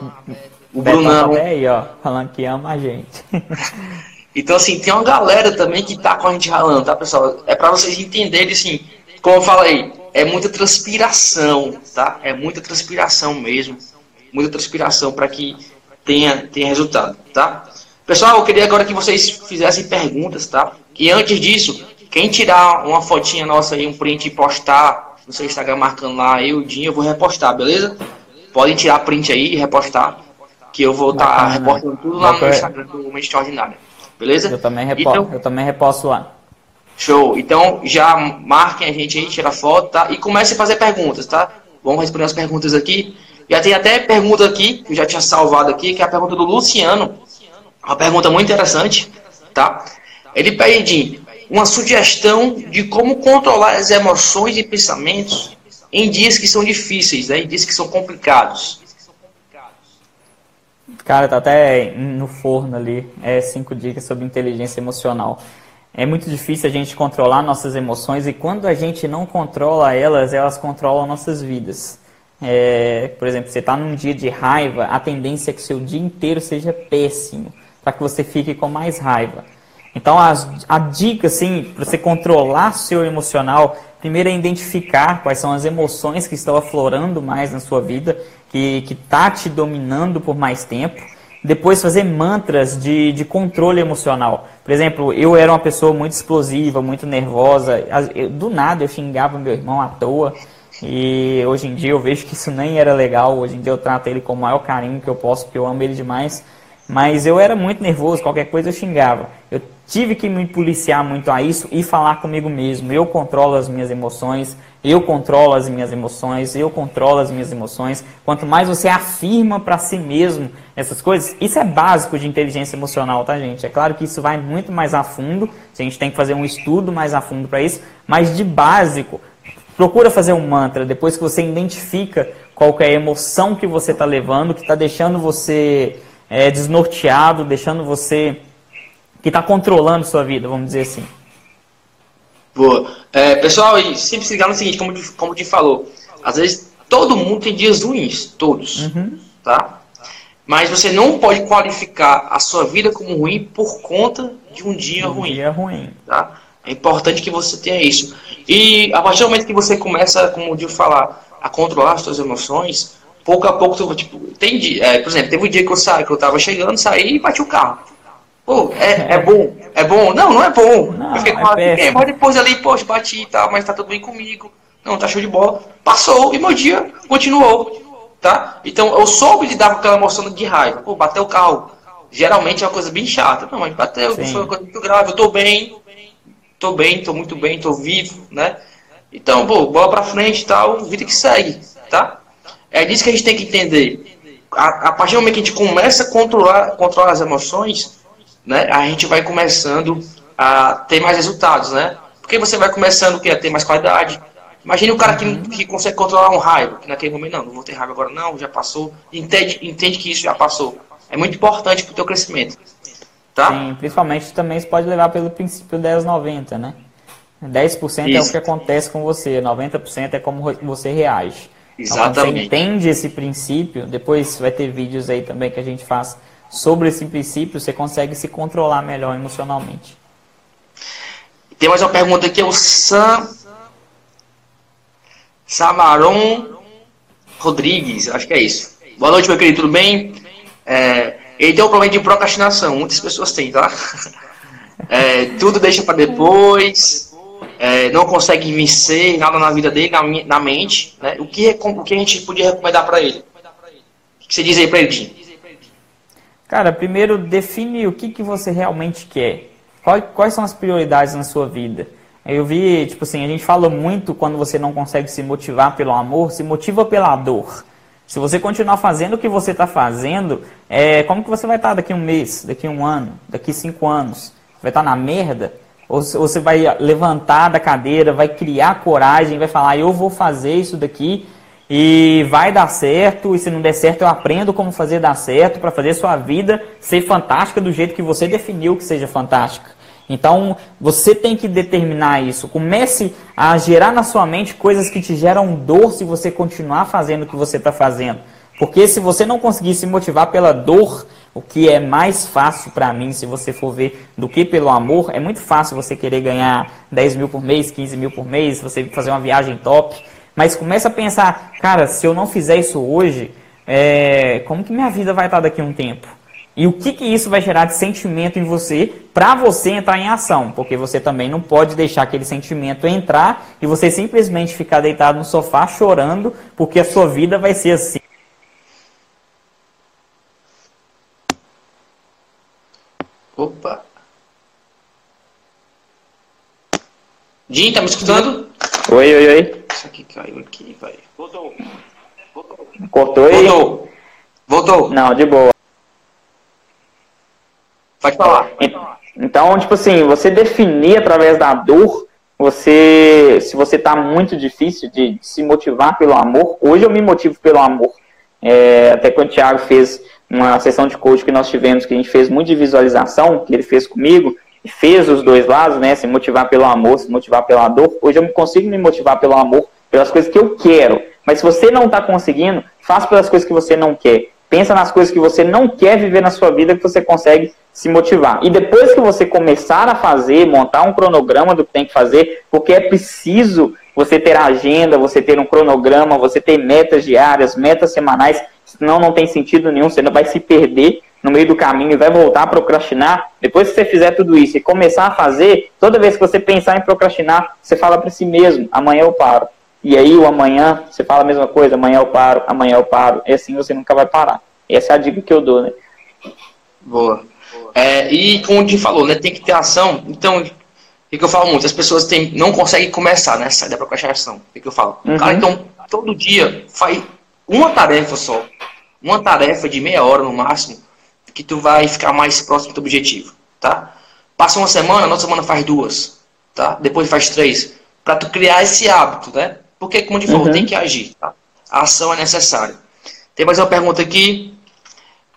o Brunão. Tá aí, ó, falando que ama a gente. então, assim, tem uma galera também que tá com a gente ralando, tá, pessoal? É para vocês entenderem, assim, como eu falei, é muita transpiração, tá? É muita transpiração mesmo. Muita transpiração para que tenha, tenha resultado, tá? Pessoal, eu queria agora que vocês fizessem perguntas, tá? E antes disso, quem tirar uma fotinha nossa aí, um print e postar no seu Instagram marcando lá eu, o Dinho, eu vou repostar, beleza? Podem tirar print aí e repostar, que eu vou estar tá repostando tudo lá no Instagram do Mente Extraordinária, beleza? Eu também, repo então, eu também reposto lá. Show. Então, já marquem a gente aí, tira foto, tá? E comece a fazer perguntas, tá? Vamos responder as perguntas aqui. Já tem até pergunta aqui, que eu já tinha salvado aqui, que é a pergunta do Luciano. Uma pergunta muito interessante, tá? Ele pede uma sugestão de como controlar as emoções e pensamentos em dias que são difíceis, né? em dias que são complicados. Cara, tá até no forno ali. É cinco dicas sobre inteligência emocional. É muito difícil a gente controlar nossas emoções e quando a gente não controla elas, elas controlam nossas vidas. É, por exemplo, você está num dia de raiva, a tendência é que seu dia inteiro seja péssimo, para que você fique com mais raiva. Então, as, a dica, assim, para você controlar seu emocional, primeiro é identificar quais são as emoções que estão aflorando mais na sua vida, que está te dominando por mais tempo. Depois, fazer mantras de, de controle emocional. Por exemplo, eu era uma pessoa muito explosiva, muito nervosa. Do nada eu xingava meu irmão à toa. E hoje em dia eu vejo que isso nem era legal. Hoje em dia eu trato ele com o maior carinho que eu posso, porque eu amo ele demais. Mas eu era muito nervoso, qualquer coisa eu xingava. Eu tive que me policiar muito a isso e falar comigo mesmo. Eu controlo as minhas emoções, eu controlo as minhas emoções, eu controlo as minhas emoções. Quanto mais você afirma para si mesmo essas coisas, isso é básico de inteligência emocional, tá, gente? É claro que isso vai muito mais a fundo, a gente tem que fazer um estudo mais a fundo para isso, mas de básico, procura fazer um mantra depois que você identifica qual é a emoção que você está levando, que está deixando você é, desnorteado, deixando você que está controlando sua vida, vamos dizer assim. Boa. É, pessoal, sempre se ligar no seguinte, como, como te falou, às vezes todo mundo tem dias ruins, todos, uhum. tá? Mas você não pode qualificar a sua vida como ruim por conta de um dia um ruim. Dia ruim. Tá? É importante que você tenha isso. E a partir do momento que você começa, como o Dio falar, a controlar as suas emoções, pouco a pouco, tipo, tem dia, é, por exemplo, teve um dia que eu saí, que eu tava chegando, saí e bati o carro. Pô, é, é bom? É bom? Não, não é bom. Não, eu fiquei com é mas depois ali, poxa, bati e tal, mas tá tudo bem comigo. Não, tá show de bola. Passou e meu dia continuou. Tá? Então eu soube lidar com aquela emoção de raiva. Pô, bateu o carro. Geralmente é uma coisa bem chata. Não, mas bateu, Sim. foi uma coisa muito grave. Eu tô bem, tô bem, tô muito bem, tô vivo, né? Então, pô, bola pra frente e tal, vida que segue, tá? É disso que a gente tem que entender. A, a partir do momento que a gente começa a controlar, controlar as emoções, né, a gente vai começando a ter mais resultados, né? Porque você vai começando a ter mais qualidade. Imagine o cara que, uhum. que consegue controlar um raiva, que naquele momento, não, não vou ter raiva agora, não, já passou. Entende, entende que isso já passou. É muito importante para o teu crescimento. Tá? Sim, principalmente também isso pode levar pelo princípio 10-90, né? 10% isso. é o que acontece com você, 90% é como você reage. Exatamente. Então, você entende esse princípio, depois vai ter vídeos aí também que a gente faz sobre esse princípio, você consegue se controlar melhor emocionalmente. Tem mais uma pergunta aqui, é o Sam Samaron Rodrigues, acho que é isso. Boa noite, meu querido, tudo bem? É, ele tem um problema de procrastinação, muitas pessoas têm, tá? É, tudo deixa para depois, é, não consegue vencer nada na vida dele, na, na mente. Né? O, que, o que a gente podia recomendar para ele? O que você diz aí para ele, Tim? Cara, primeiro define o que, que você realmente quer. Quais, quais são as prioridades na sua vida? Eu vi, tipo assim, a gente fala muito quando você não consegue se motivar pelo amor, se motiva pela dor. Se você continuar fazendo o que você está fazendo, é, como que você vai estar tá daqui um mês, daqui um ano, daqui cinco anos? Vai estar tá na merda? Ou você vai levantar da cadeira, vai criar coragem, vai falar, eu vou fazer isso daqui e vai dar certo, e se não der certo eu aprendo como fazer dar certo para fazer sua vida ser fantástica do jeito que você definiu que seja fantástica. Então, você tem que determinar isso. Comece a gerar na sua mente coisas que te geram dor se você continuar fazendo o que você está fazendo. Porque se você não conseguir se motivar pela dor, o que é mais fácil para mim, se você for ver, do que pelo amor, é muito fácil você querer ganhar 10 mil por mês, 15 mil por mês, você fazer uma viagem top. Mas começa a pensar, cara, se eu não fizer isso hoje, é, como que minha vida vai estar daqui a um tempo? E o que, que isso vai gerar de sentimento em você para você entrar em ação? Porque você também não pode deixar aquele sentimento entrar e você simplesmente ficar deitado no sofá chorando porque a sua vida vai ser assim. Opa! Jim, tá me escutando? Oi, oi, oi. Isso aqui caiu aqui, vai. Voltou. Voltou. Cortou aí? Voltou. Voltou. Não, de boa. Pode falar. Então, tipo assim, você definir através da dor, você, se você tá muito difícil de se motivar pelo amor, hoje eu me motivo pelo amor. É, até quando o Thiago fez uma sessão de coach que nós tivemos, que a gente fez muito de visualização, que ele fez comigo, fez os dois lados, né? Se motivar pelo amor, se motivar pela dor. Hoje eu consigo me motivar pelo amor, pelas coisas que eu quero. Mas se você não está conseguindo, faça pelas coisas que você não quer. Pensa nas coisas que você não quer viver na sua vida que você consegue se motivar. E depois que você começar a fazer, montar um cronograma do que tem que fazer, porque é preciso você ter agenda, você ter um cronograma, você ter metas diárias, metas semanais, senão não tem sentido nenhum, você não vai se perder no meio do caminho e vai voltar a procrastinar, depois que você fizer tudo isso e começar a fazer, toda vez que você pensar em procrastinar, você fala para si mesmo: amanhã eu paro. E aí o amanhã, você fala a mesma coisa: amanhã eu paro, amanhã eu paro. E assim você nunca vai parar. Essa é a dica que eu dou, né? Boa. É, e como o Jim falou, né, tem que ter ação. Então, o que, eu falo muito? As pessoas tem, não conseguem começar, né? Sair da procrastinação. O que, eu falo? Uhum. Cara, então, todo dia faz uma tarefa só. Uma tarefa de meia hora no máximo, que tu vai ficar mais próximo do teu objetivo, tá? Passa uma semana, na outra semana faz duas, tá? Depois faz três. Pra tu criar esse hábito, né? Porque, como eu falou, uhum. tem que agir, tá? A ação é necessária. Tem mais uma pergunta aqui.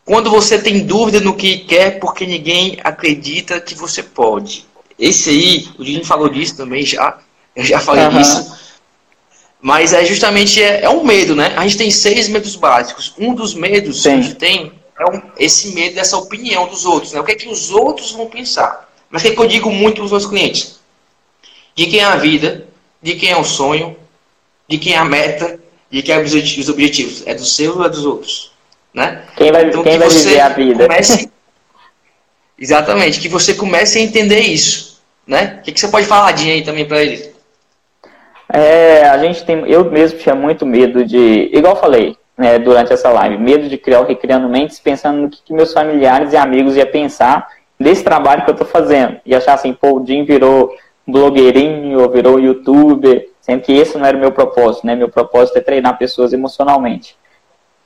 Quando você tem dúvida no que quer porque ninguém acredita que você pode. Esse aí, o Dino falou disso também já. Eu já falei uhum. disso. Mas é justamente é, é, um medo, né? A gente tem seis medos básicos. Um dos medos Sim. que a gente tem é um, esse medo dessa opinião dos outros, né? O que é que os outros vão pensar? Mas o que, é que eu digo muito para os meus clientes? De quem é a vida, de quem é o sonho, de quem é a meta, de quem é os objetivos. É dos seus ou é dos outros? Né? Quem vai, então, quem que vai viver a vida? Comece... Exatamente, que você comece a entender isso. Né? O que, que você pode falar, Dinho, aí também para eles? É, a gente tem, eu mesmo tinha muito medo de, igual eu falei né, durante essa live, medo de criar o Recriando Mentes, pensando no que, que meus familiares e amigos iam pensar desse trabalho que eu estou fazendo. E achar assim, pô, o Jim virou blogueirinho, ou virou youtuber, sendo que esse não era o meu propósito, né? Meu propósito é treinar pessoas emocionalmente.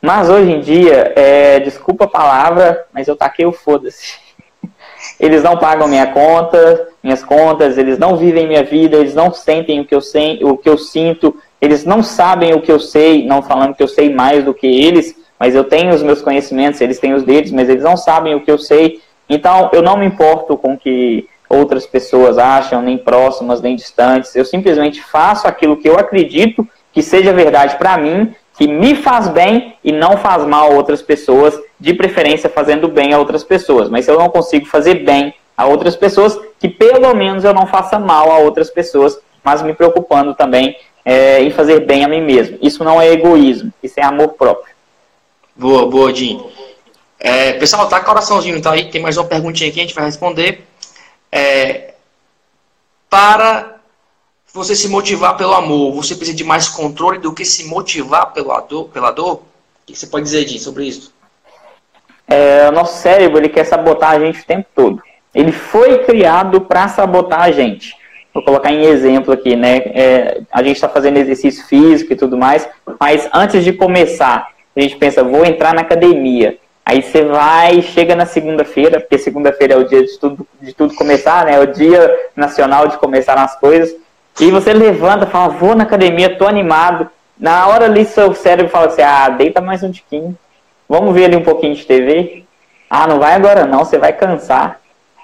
Mas hoje em dia, é, desculpa a palavra, mas eu taquei o foda-se. Eles não pagam minha conta, minhas contas, eles não vivem minha vida, eles não sentem o que eu, sei, o que eu sinto, eles não sabem o que eu sei, não falando que eu sei mais do que eles, mas eu tenho os meus conhecimentos, eles têm os deles, mas eles não sabem o que eu sei. Então, eu não me importo com que outras pessoas acham, nem próximas, nem distantes. Eu simplesmente faço aquilo que eu acredito que seja verdade para mim que me faz bem e não faz mal a outras pessoas, de preferência fazendo bem a outras pessoas. Mas se eu não consigo fazer bem a outras pessoas, que pelo menos eu não faça mal a outras pessoas, mas me preocupando também é, em fazer bem a mim mesmo. Isso não é egoísmo, isso é amor próprio. Boa, boa, Jim. É, pessoal, tá coraçãozinho, tá aí? Tem mais uma perguntinha aqui, a gente vai responder. É, para você se motivar pelo amor, você precisa de mais controle do que se motivar pela dor? Pela dor? O que você pode dizer, Jim, sobre isso? É, o nosso cérebro ele quer sabotar a gente o tempo todo. Ele foi criado para sabotar a gente. Vou colocar em exemplo aqui, né? É, a gente está fazendo exercício físico e tudo mais, mas antes de começar, a gente pensa, vou entrar na academia. Aí você vai, chega na segunda-feira, porque segunda-feira é o dia de tudo, de tudo começar, né? É o dia nacional de começar as coisas. E você levanta, fala, vou na academia, tô animado. Na hora ali, seu cérebro fala assim, ah, deita mais um tiquinho. Vamos ver ali um pouquinho de TV. Ah, não vai agora não, você vai cansar.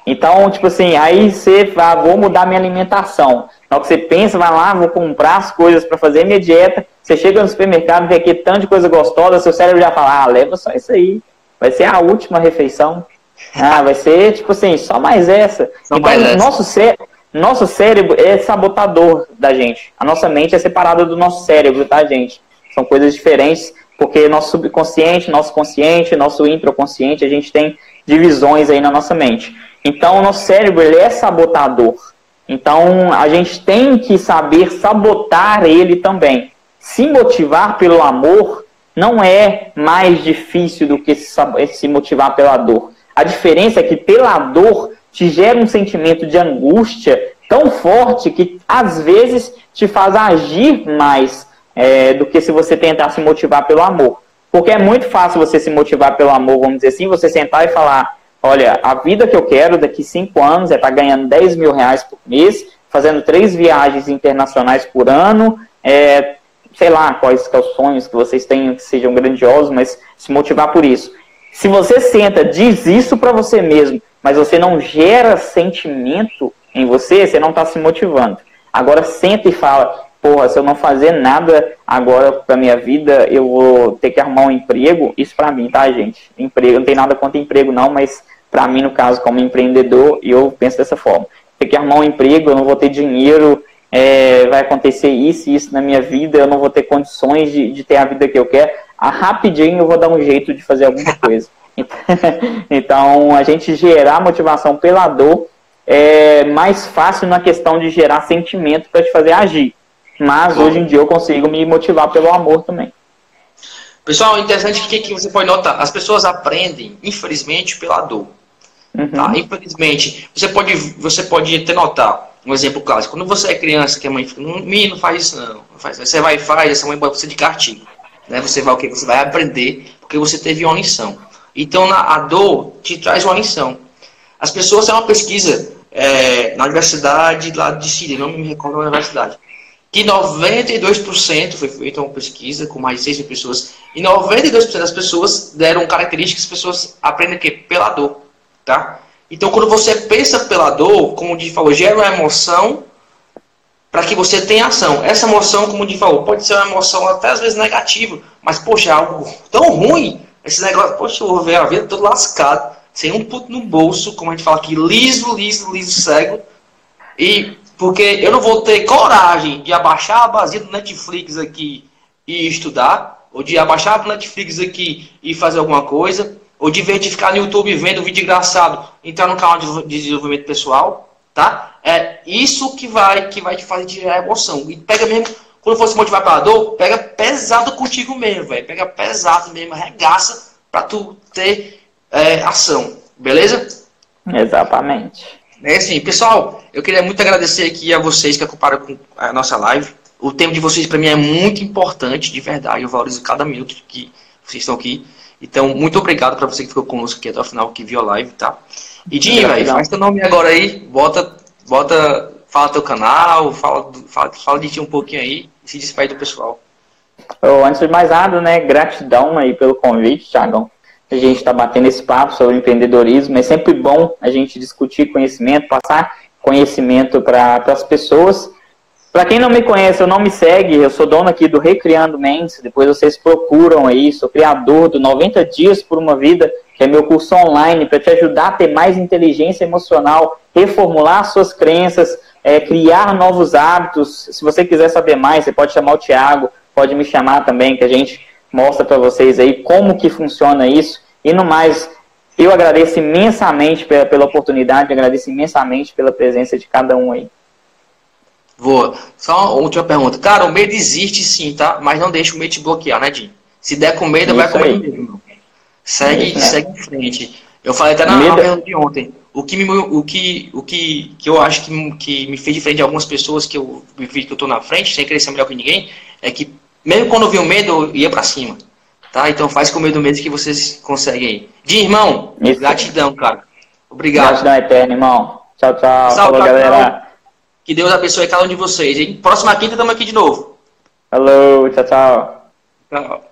Então, tipo assim, aí você fala, vou mudar minha alimentação. Na hora que você pensa, vai lá, vou comprar as coisas para fazer minha dieta. Você chega no supermercado, vê aqui tanto de coisa gostosa, seu cérebro já fala, ah, leva só isso aí. Vai ser a última refeição. Ah, vai ser, tipo assim, só mais essa. Só então, mais essa. nosso cérebro nosso cérebro é sabotador da gente. A nossa mente é separada do nosso cérebro, tá, gente? São coisas diferentes, porque nosso subconsciente, nosso consciente, nosso introconsciente, a gente tem divisões aí na nossa mente. Então, o nosso cérebro ele é sabotador. Então, a gente tem que saber sabotar ele também. Se motivar pelo amor não é mais difícil do que se motivar pela dor. A diferença é que pela dor te gera um sentimento de angústia tão forte que às vezes te faz agir mais é, do que se você tentar se motivar pelo amor. Porque é muito fácil você se motivar pelo amor, vamos dizer assim, você sentar e falar: olha, a vida que eu quero daqui cinco anos é estar tá ganhando 10 mil reais por mês, fazendo três viagens internacionais por ano, é, sei lá quais são os sonhos que vocês tenham que sejam grandiosos, mas se motivar por isso. Se você senta, diz isso para você mesmo, mas você não gera sentimento em você, você não está se motivando. Agora senta e fala, porra, se eu não fazer nada agora para minha vida, eu vou ter que arrumar um emprego. Isso para mim, tá, gente? Emprego, não tem nada contra emprego não, mas para mim, no caso, como empreendedor, eu penso dessa forma. Ter que arrumar um emprego, eu não vou ter dinheiro, é, vai acontecer isso e isso na minha vida, eu não vou ter condições de, de ter a vida que eu quero. Ah, rapidinho eu vou dar um jeito de fazer alguma coisa. Então, a gente gerar motivação pela dor é mais fácil na questão de gerar sentimento para te fazer agir. Mas hoje em dia eu consigo me motivar pelo amor também. Pessoal, interessante que, que você pode notar, as pessoas aprendem, infelizmente, pela dor. Uhum. Tá? Infelizmente, você pode, você pode até notar, um exemplo clássico, quando você é criança, que a mãe fica, menino, faz isso não, faz, você vai e faz, essa mãe bota você de cartinho. Né? Você vai o que? Você vai aprender, porque você teve uma lição. Então, na, a dor te traz uma lição. As pessoas, é uma pesquisa é, na universidade lá de Síria, não me recordo da universidade, que 92% foi feita uma pesquisa com mais de 6 mil pessoas, e 92% das pessoas deram características que as pessoas aprendem o quê? Pela dor, tá? Então, quando você pensa pela dor, como o Di falou, gera uma emoção para que você tenha ação. Essa emoção, como o Di falou, pode ser uma emoção até às vezes negativa, mas, poxa, é algo tão ruim, esse negócio, poxa, eu vou ver a vida toda lascado, sem um puto no bolso, como a gente fala aqui, liso, liso, liso, cego, e porque eu não vou ter coragem de abaixar a base do Netflix aqui e estudar, ou de abaixar o Netflix aqui e fazer alguma coisa, ou de ver de ficar no YouTube vendo vídeo engraçado, entrar no canal de desenvolvimento pessoal, tá? É isso que vai que vai te fazer gerar emoção. E pega mesmo, quando for se motivar pela dor, pega pesado contigo mesmo, velho. Pega pesado mesmo, arregaça pra tu ter é, ação, beleza? Exatamente. É assim, pessoal, eu queria muito agradecer aqui a vocês que acompanharam a nossa live. O tempo de vocês para mim é muito importante, de verdade. Eu valorizo cada minuto que vocês estão aqui. Então, muito obrigado para você que ficou conosco aqui até o final, que viu a live, tá? E Dinho, velho, faz teu nome agora aí, bota, bota, fala teu canal, fala, fala, fala de ti um pouquinho aí e se despede do pessoal. Oh, antes de mais nada, né, gratidão aí pelo convite, Thiagão a gente está batendo esse papo sobre empreendedorismo. É sempre bom a gente discutir conhecimento, passar conhecimento para as pessoas. Para quem não me conhece, eu não me segue, eu sou dono aqui do Recriando Mentes, depois vocês procuram aí, sou criador do 90 Dias por uma Vida, que é meu curso online para te ajudar a ter mais inteligência emocional, reformular suas crenças, é, criar novos hábitos. Se você quiser saber mais, você pode chamar o Thiago, pode me chamar também, que a gente mostra para vocês aí como que funciona isso. E no mais, eu agradeço imensamente pela, pela oportunidade, agradeço imensamente pela presença de cada um aí. Vou. Só uma última pergunta. Cara, o medo existe sim, tá? Mas não deixa o medo te bloquear, né, Dinho? Se der com medo, isso vai com medo mesmo. Segue, isso, né? segue em frente. Eu falei até na, medo... pergunta de ontem. O que, me, o que, o que, que eu acho que, que me fez diferente de algumas pessoas que eu vi que eu tô na frente, sem querer ser melhor que ninguém, é que mesmo quando eu vi o medo, eu ia para cima. Tá? Então faz com o medo mesmo que vocês conseguem aí. De irmão, Isso. gratidão, cara. Obrigado. Gratidão eterna, irmão. Tchau, tchau. Salve, Falou, galera. Que Deus abençoe cada um de vocês, hein? Próxima quinta estamos aqui de novo. Falou, tchau, tchau. Tchau.